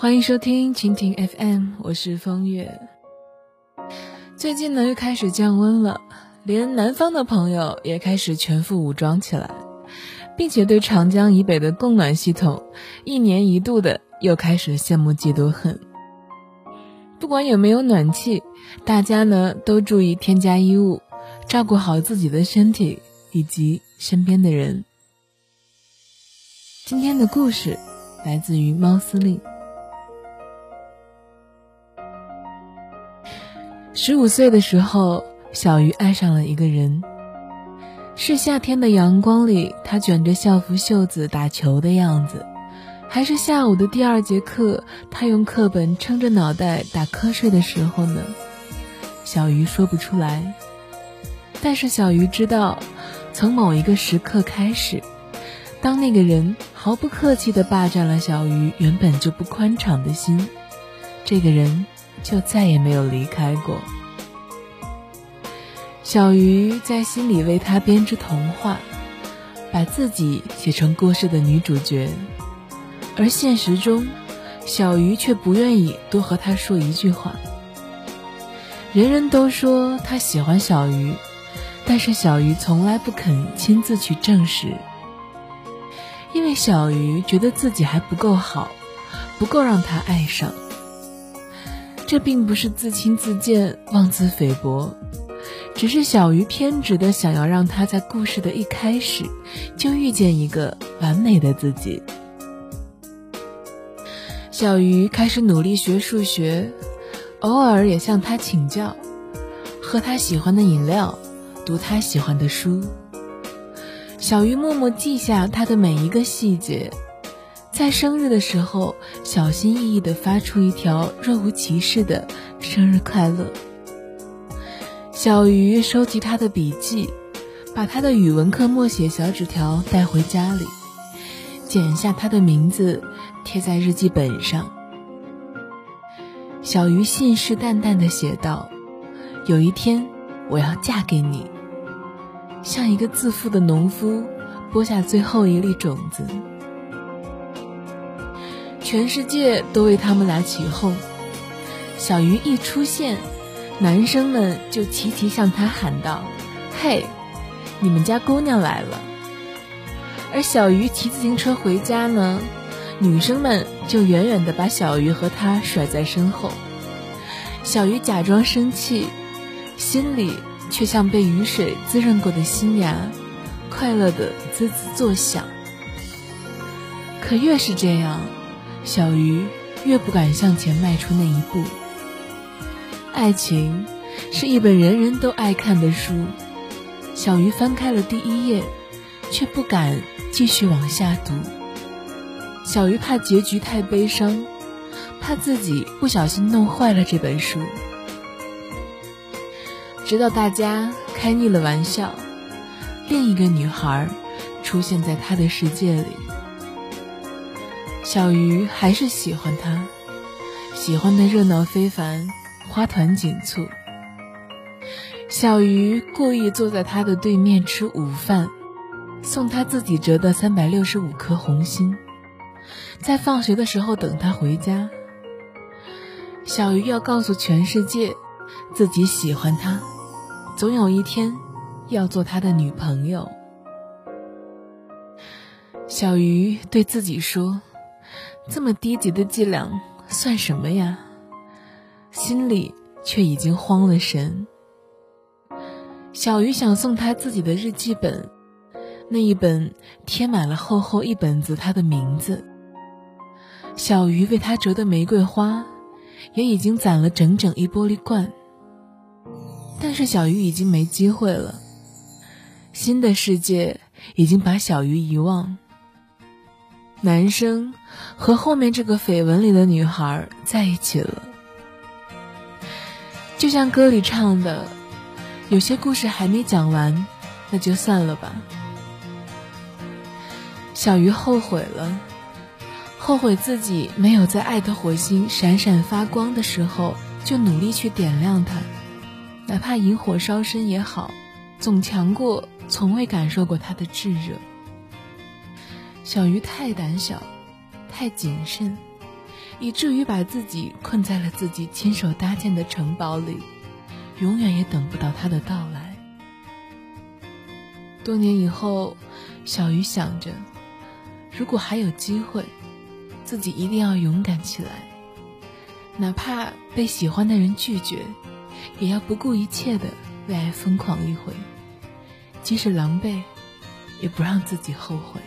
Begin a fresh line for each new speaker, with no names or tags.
欢迎收听蜻蜓 FM，我是风月。最近呢，又开始降温了，连南方的朋友也开始全副武装起来，并且对长江以北的供暖系统一年一度的又开始羡慕嫉妒恨。不管有没有暖气，大家呢都注意添加衣物，照顾好自己的身体以及身边的人。今天的故事来自于猫司令。十五岁的时候，小鱼爱上了一个人。是夏天的阳光里，他卷着校服袖子打球的样子，还是下午的第二节课，他用课本撑着脑袋打瞌睡的时候呢？小鱼说不出来。但是小鱼知道，从某一个时刻开始，当那个人毫不客气地霸占了小鱼原本就不宽敞的心，这个人。就再也没有离开过。小鱼在心里为他编织童话，把自己写成故事的女主角，而现实中，小鱼却不愿意多和他说一句话。人人都说他喜欢小鱼，但是小鱼从来不肯亲自去证实，因为小鱼觉得自己还不够好，不够让他爱上。这并不是自轻自贱、妄自菲薄，只是小鱼偏执的想要让他在故事的一开始就遇见一个完美的自己。小鱼开始努力学数学，偶尔也向他请教，喝他喜欢的饮料，读他喜欢的书。小鱼默默记下他的每一个细节。在生日的时候，小心翼翼地发出一条若无其事的“生日快乐”。小鱼收集他的笔记，把他的语文课默写小纸条带回家里，剪下他的名字贴在日记本上。小鱼信誓旦旦地写道：“有一天，我要嫁给你。”像一个自负的农夫播下最后一粒种子。全世界都为他们俩起哄。小鱼一出现，男生们就齐齐向他喊道：“嘿，你们家姑娘来了！”而小鱼骑自行车回家呢，女生们就远远地把小鱼和他甩在身后。小鱼假装生气，心里却像被雨水滋润过的新芽，快乐地滋滋作响。可越是这样。小鱼越不敢向前迈出那一步。爱情是一本人人都爱看的书，小鱼翻开了第一页，却不敢继续往下读。小鱼怕结局太悲伤，怕自己不小心弄坏了这本书。直到大家开腻了玩笑，另一个女孩出现在他的世界里。小鱼还是喜欢他，喜欢的热闹非凡，花团锦簇。小鱼故意坐在他的对面吃午饭，送他自己折的三百六十五颗红心，在放学的时候等他回家。小鱼要告诉全世界，自己喜欢他，总有一天要做他的女朋友。小鱼对自己说。这么低级的伎俩算什么呀？心里却已经慌了神。小鱼想送他自己的日记本，那一本贴满了厚厚一本子他的名字。小鱼为他折的玫瑰花，也已经攒了整整一玻璃罐。但是小鱼已经没机会了，新的世界已经把小鱼遗忘。男生和后面这个绯闻里的女孩在一起了，就像歌里唱的：“有些故事还没讲完，那就算了吧。”小鱼后悔了，后悔自己没有在爱的火星闪闪发光的时候就努力去点亮它，哪怕引火烧身也好，总强过从未感受过它的炙热。小鱼太胆小，太谨慎，以至于把自己困在了自己亲手搭建的城堡里，永远也等不到他的到来。多年以后，小鱼想着，如果还有机会，自己一定要勇敢起来，哪怕被喜欢的人拒绝，也要不顾一切的为爱疯狂一回，即使狼狈，也不让自己后悔。